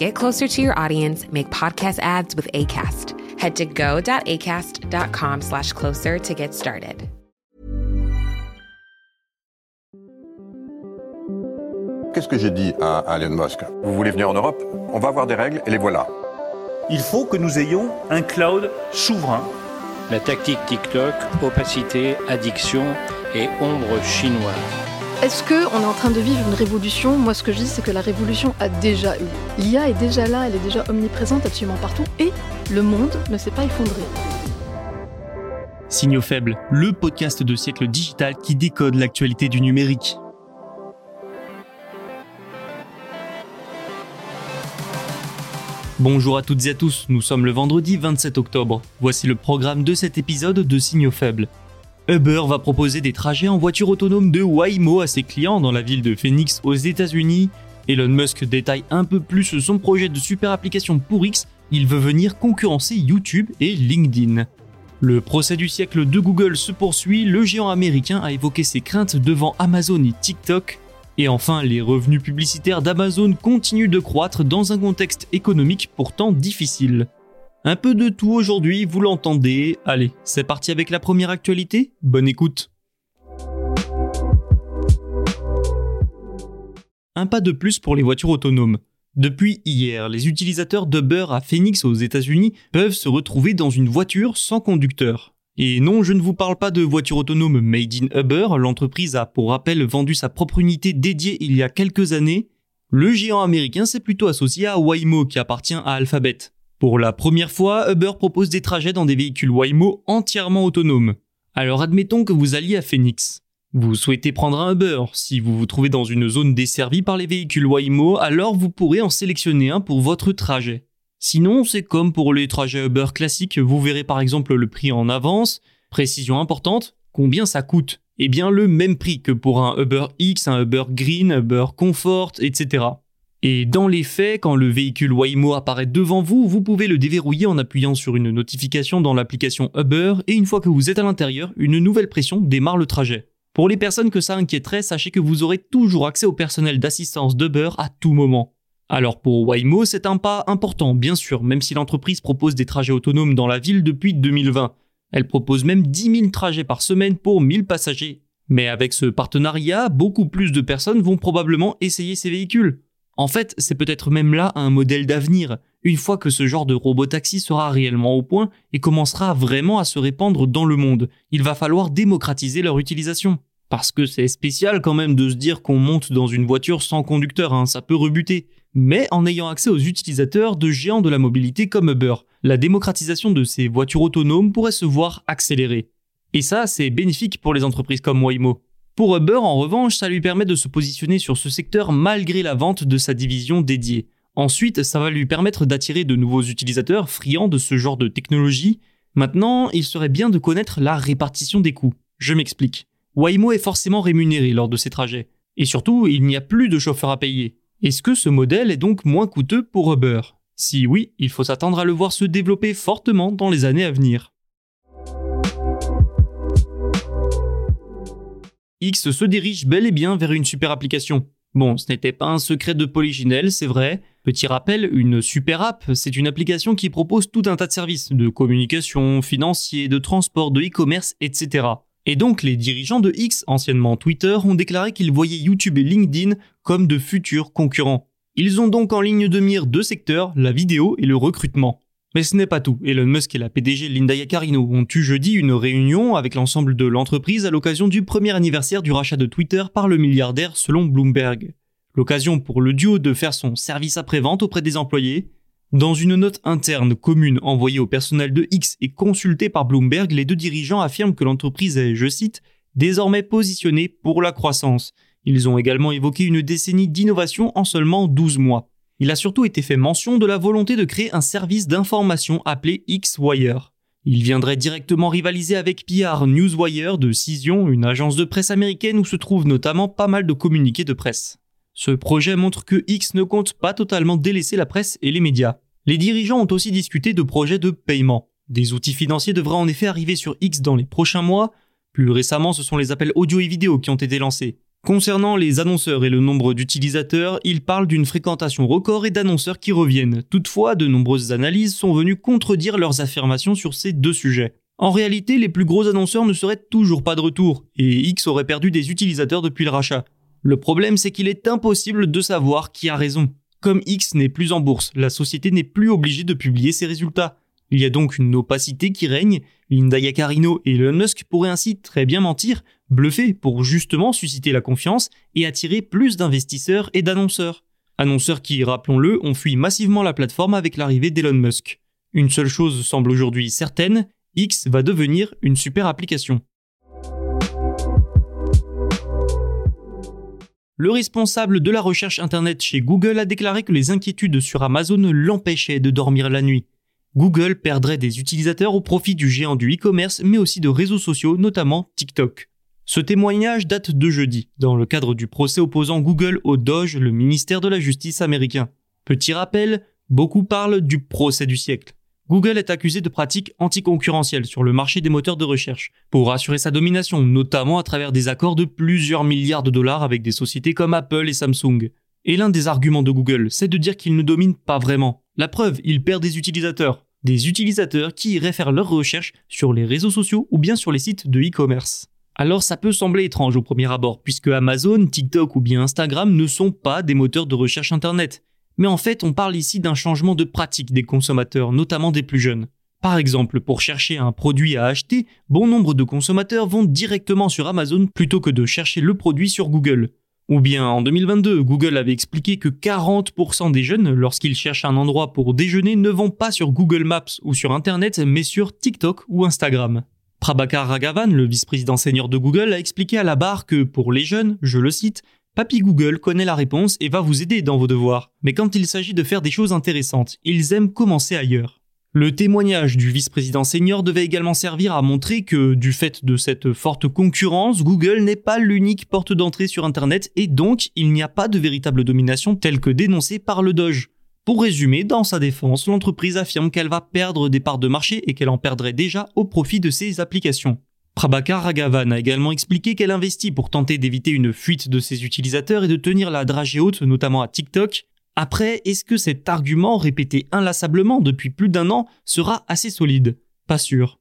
Get closer to your audience, make podcast ads with ACAST. Head to go.acast.com slash closer to get started. Qu'est-ce que j'ai dit à, à Elon Musk? Vous voulez venir en Europe? On va avoir des règles et les voilà. Il faut que nous ayons un cloud souverain. La tactique TikTok, opacité, addiction et ombre chinoise. Est-ce qu'on est en train de vivre une révolution? Moi, ce que je dis, c'est que la révolution a déjà eu. L'IA est déjà là, elle est déjà omniprésente absolument partout, et le monde ne s'est pas effondré. Signaux faibles, le podcast de siècle digital qui décode l'actualité du numérique. Bonjour à toutes et à tous, nous sommes le vendredi 27 octobre. Voici le programme de cet épisode de Signaux faibles. Uber va proposer des trajets en voiture autonome de Waymo à ses clients dans la ville de Phoenix aux États-Unis. Elon Musk détaille un peu plus son projet de super application pour X, il veut venir concurrencer YouTube et LinkedIn. Le procès du siècle de Google se poursuit, le géant américain a évoqué ses craintes devant Amazon et TikTok. Et enfin, les revenus publicitaires d'Amazon continuent de croître dans un contexte économique pourtant difficile. Un peu de tout aujourd'hui, vous l'entendez. Allez, c'est parti avec la première actualité. Bonne écoute. Un pas de plus pour les voitures autonomes. Depuis hier, les utilisateurs d'Uber à Phoenix aux États-Unis peuvent se retrouver dans une voiture sans conducteur. Et non, je ne vous parle pas de voiture autonome made in Uber, l'entreprise a pour rappel vendu sa propre unité dédiée il y a quelques années. Le géant américain s'est plutôt associé à Waymo qui appartient à Alphabet. Pour la première fois, Uber propose des trajets dans des véhicules Waymo entièrement autonomes. Alors admettons que vous alliez à Phoenix. Vous souhaitez prendre un Uber. Si vous vous trouvez dans une zone desservie par les véhicules Waymo, alors vous pourrez en sélectionner un pour votre trajet. Sinon, c'est comme pour les trajets Uber classiques, vous verrez par exemple le prix en avance. Précision importante, combien ça coûte? Eh bien le même prix que pour un Uber X, un Uber Green, Uber Comfort, etc. Et dans les faits, quand le véhicule Waymo apparaît devant vous, vous pouvez le déverrouiller en appuyant sur une notification dans l'application Uber et une fois que vous êtes à l'intérieur, une nouvelle pression démarre le trajet. Pour les personnes que ça inquiéterait, sachez que vous aurez toujours accès au personnel d'assistance d'Uber à tout moment. Alors pour Waymo, c'est un pas important, bien sûr, même si l'entreprise propose des trajets autonomes dans la ville depuis 2020. Elle propose même 10 000 trajets par semaine pour 1000 passagers. Mais avec ce partenariat, beaucoup plus de personnes vont probablement essayer ces véhicules. En fait, c'est peut-être même là un modèle d'avenir, une fois que ce genre de robot-taxi sera réellement au point et commencera vraiment à se répandre dans le monde. Il va falloir démocratiser leur utilisation. Parce que c'est spécial quand même de se dire qu'on monte dans une voiture sans conducteur, hein, ça peut rebuter mais en ayant accès aux utilisateurs de géants de la mobilité comme Uber. La démocratisation de ces voitures autonomes pourrait se voir accélérée. Et ça, c'est bénéfique pour les entreprises comme Waymo. Pour Uber, en revanche, ça lui permet de se positionner sur ce secteur malgré la vente de sa division dédiée. Ensuite, ça va lui permettre d'attirer de nouveaux utilisateurs friands de ce genre de technologie. Maintenant, il serait bien de connaître la répartition des coûts. Je m'explique. Waymo est forcément rémunéré lors de ses trajets. Et surtout, il n'y a plus de chauffeur à payer. Est-ce que ce modèle est donc moins coûteux pour Uber? Si oui, il faut s'attendre à le voir se développer fortement dans les années à venir. X se dirige bel et bien vers une super application. Bon, ce n'était pas un secret de Polyginelle, c'est vrai. Petit rappel, une super app, c'est une application qui propose tout un tas de services, de communication, financiers, de transport, de e-commerce, etc. Et donc les dirigeants de X, anciennement Twitter, ont déclaré qu'ils voyaient YouTube et LinkedIn comme de futurs concurrents. Ils ont donc en ligne de mire deux secteurs, la vidéo et le recrutement. Mais ce n'est pas tout. Elon Musk et la PDG Linda Yaccarino ont eu jeudi une réunion avec l'ensemble de l'entreprise à l'occasion du premier anniversaire du rachat de Twitter par le milliardaire selon Bloomberg. L'occasion pour le duo de faire son service après-vente auprès des employés dans une note interne commune envoyée au personnel de X et consultée par Bloomberg, les deux dirigeants affirment que l'entreprise est, je cite, désormais positionnée pour la croissance. Ils ont également évoqué une décennie d'innovation en seulement 12 mois. Il a surtout été fait mention de la volonté de créer un service d'information appelé X-Wire. Il viendrait directement rivaliser avec PR Newswire de Cision, une agence de presse américaine où se trouvent notamment pas mal de communiqués de presse. Ce projet montre que X ne compte pas totalement délaisser la presse et les médias. Les dirigeants ont aussi discuté de projets de paiement. Des outils financiers devraient en effet arriver sur X dans les prochains mois. Plus récemment, ce sont les appels audio et vidéo qui ont été lancés. Concernant les annonceurs et le nombre d'utilisateurs, ils parlent d'une fréquentation record et d'annonceurs qui reviennent. Toutefois, de nombreuses analyses sont venues contredire leurs affirmations sur ces deux sujets. En réalité, les plus gros annonceurs ne seraient toujours pas de retour, et X aurait perdu des utilisateurs depuis le rachat. Le problème, c'est qu'il est impossible de savoir qui a raison. Comme X n'est plus en bourse, la société n'est plus obligée de publier ses résultats. Il y a donc une opacité qui règne. Linda Yaccarino et Elon Musk pourraient ainsi très bien mentir, bluffer pour justement susciter la confiance et attirer plus d'investisseurs et d'annonceurs. Annonceurs qui, rappelons-le, ont fui massivement la plateforme avec l'arrivée d'Elon Musk. Une seule chose semble aujourd'hui certaine, X va devenir une super application. Le responsable de la recherche Internet chez Google a déclaré que les inquiétudes sur Amazon l'empêchaient de dormir la nuit. Google perdrait des utilisateurs au profit du géant du e-commerce, mais aussi de réseaux sociaux, notamment TikTok. Ce témoignage date de jeudi, dans le cadre du procès opposant Google au Doge, le ministère de la Justice américain. Petit rappel, beaucoup parlent du procès du siècle. Google est accusé de pratiques anticoncurrentielles sur le marché des moteurs de recherche, pour assurer sa domination, notamment à travers des accords de plusieurs milliards de dollars avec des sociétés comme Apple et Samsung. Et l'un des arguments de Google, c'est de dire qu'il ne domine pas vraiment. La preuve, il perd des utilisateurs. Des utilisateurs qui iraient faire leurs recherches sur les réseaux sociaux ou bien sur les sites de e-commerce. Alors ça peut sembler étrange au premier abord, puisque Amazon, TikTok ou bien Instagram ne sont pas des moteurs de recherche Internet. Mais en fait, on parle ici d'un changement de pratique des consommateurs, notamment des plus jeunes. Par exemple, pour chercher un produit à acheter, bon nombre de consommateurs vont directement sur Amazon plutôt que de chercher le produit sur Google. Ou bien en 2022, Google avait expliqué que 40% des jeunes, lorsqu'ils cherchent un endroit pour déjeuner, ne vont pas sur Google Maps ou sur Internet, mais sur TikTok ou Instagram. Prabhakar Raghavan, le vice-président senior de Google, a expliqué à la barre que pour les jeunes, je le cite, Papy Google connaît la réponse et va vous aider dans vos devoirs. Mais quand il s'agit de faire des choses intéressantes, ils aiment commencer ailleurs. Le témoignage du vice-président senior devait également servir à montrer que, du fait de cette forte concurrence, Google n'est pas l'unique porte d'entrée sur Internet et donc il n'y a pas de véritable domination telle que dénoncée par le Doge. Pour résumer, dans sa défense, l'entreprise affirme qu'elle va perdre des parts de marché et qu'elle en perdrait déjà au profit de ses applications. Prabhakar Raghavan a également expliqué qu'elle investit pour tenter d'éviter une fuite de ses utilisateurs et de tenir la dragée haute, notamment à TikTok. Après, est-ce que cet argument, répété inlassablement depuis plus d'un an, sera assez solide? Pas sûr.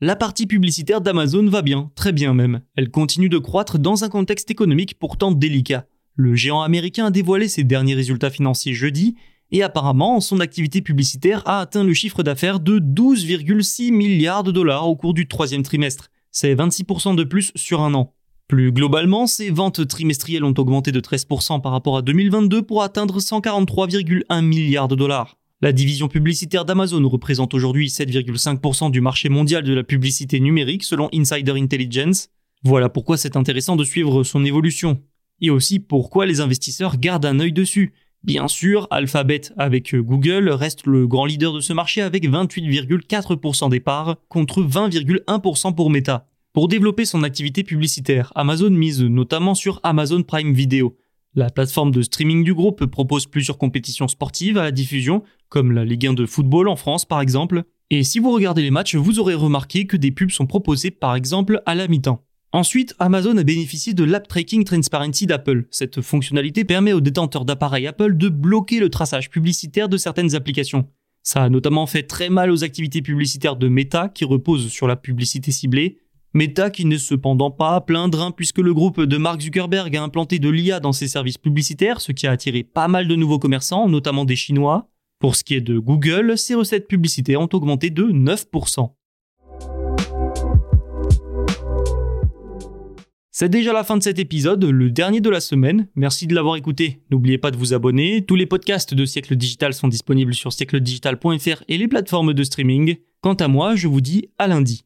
La partie publicitaire d'Amazon va bien, très bien même. Elle continue de croître dans un contexte économique pourtant délicat. Le géant américain a dévoilé ses derniers résultats financiers jeudi et apparemment son activité publicitaire a atteint le chiffre d'affaires de 12,6 milliards de dollars au cours du troisième trimestre. C'est 26% de plus sur un an. Plus globalement, ses ventes trimestrielles ont augmenté de 13% par rapport à 2022 pour atteindre 143,1 milliards de dollars. La division publicitaire d'Amazon représente aujourd'hui 7,5% du marché mondial de la publicité numérique selon Insider Intelligence. Voilà pourquoi c'est intéressant de suivre son évolution. Et aussi pourquoi les investisseurs gardent un œil dessus. Bien sûr, Alphabet avec Google reste le grand leader de ce marché avec 28,4% des parts contre 20,1% pour Meta. Pour développer son activité publicitaire, Amazon mise notamment sur Amazon Prime Video. La plateforme de streaming du groupe propose plusieurs compétitions sportives à la diffusion, comme la Ligue 1 de football en France par exemple. Et si vous regardez les matchs, vous aurez remarqué que des pubs sont proposées par exemple à la mi-temps. Ensuite, Amazon a bénéficié de l'App Tracking Transparency d'Apple. Cette fonctionnalité permet aux détenteurs d'appareils Apple de bloquer le traçage publicitaire de certaines applications. Ça a notamment fait très mal aux activités publicitaires de Meta qui reposent sur la publicité ciblée. Meta qui n'est cependant pas à plaindre hein, puisque le groupe de Mark Zuckerberg a implanté de l'IA dans ses services publicitaires, ce qui a attiré pas mal de nouveaux commerçants, notamment des Chinois. Pour ce qui est de Google, ses recettes publicitaires ont augmenté de 9%. C'est déjà la fin de cet épisode, le dernier de la semaine. Merci de l'avoir écouté. N'oubliez pas de vous abonner. Tous les podcasts de Siècle Digital sont disponibles sur siècledigital.fr et les plateformes de streaming. Quant à moi, je vous dis à lundi.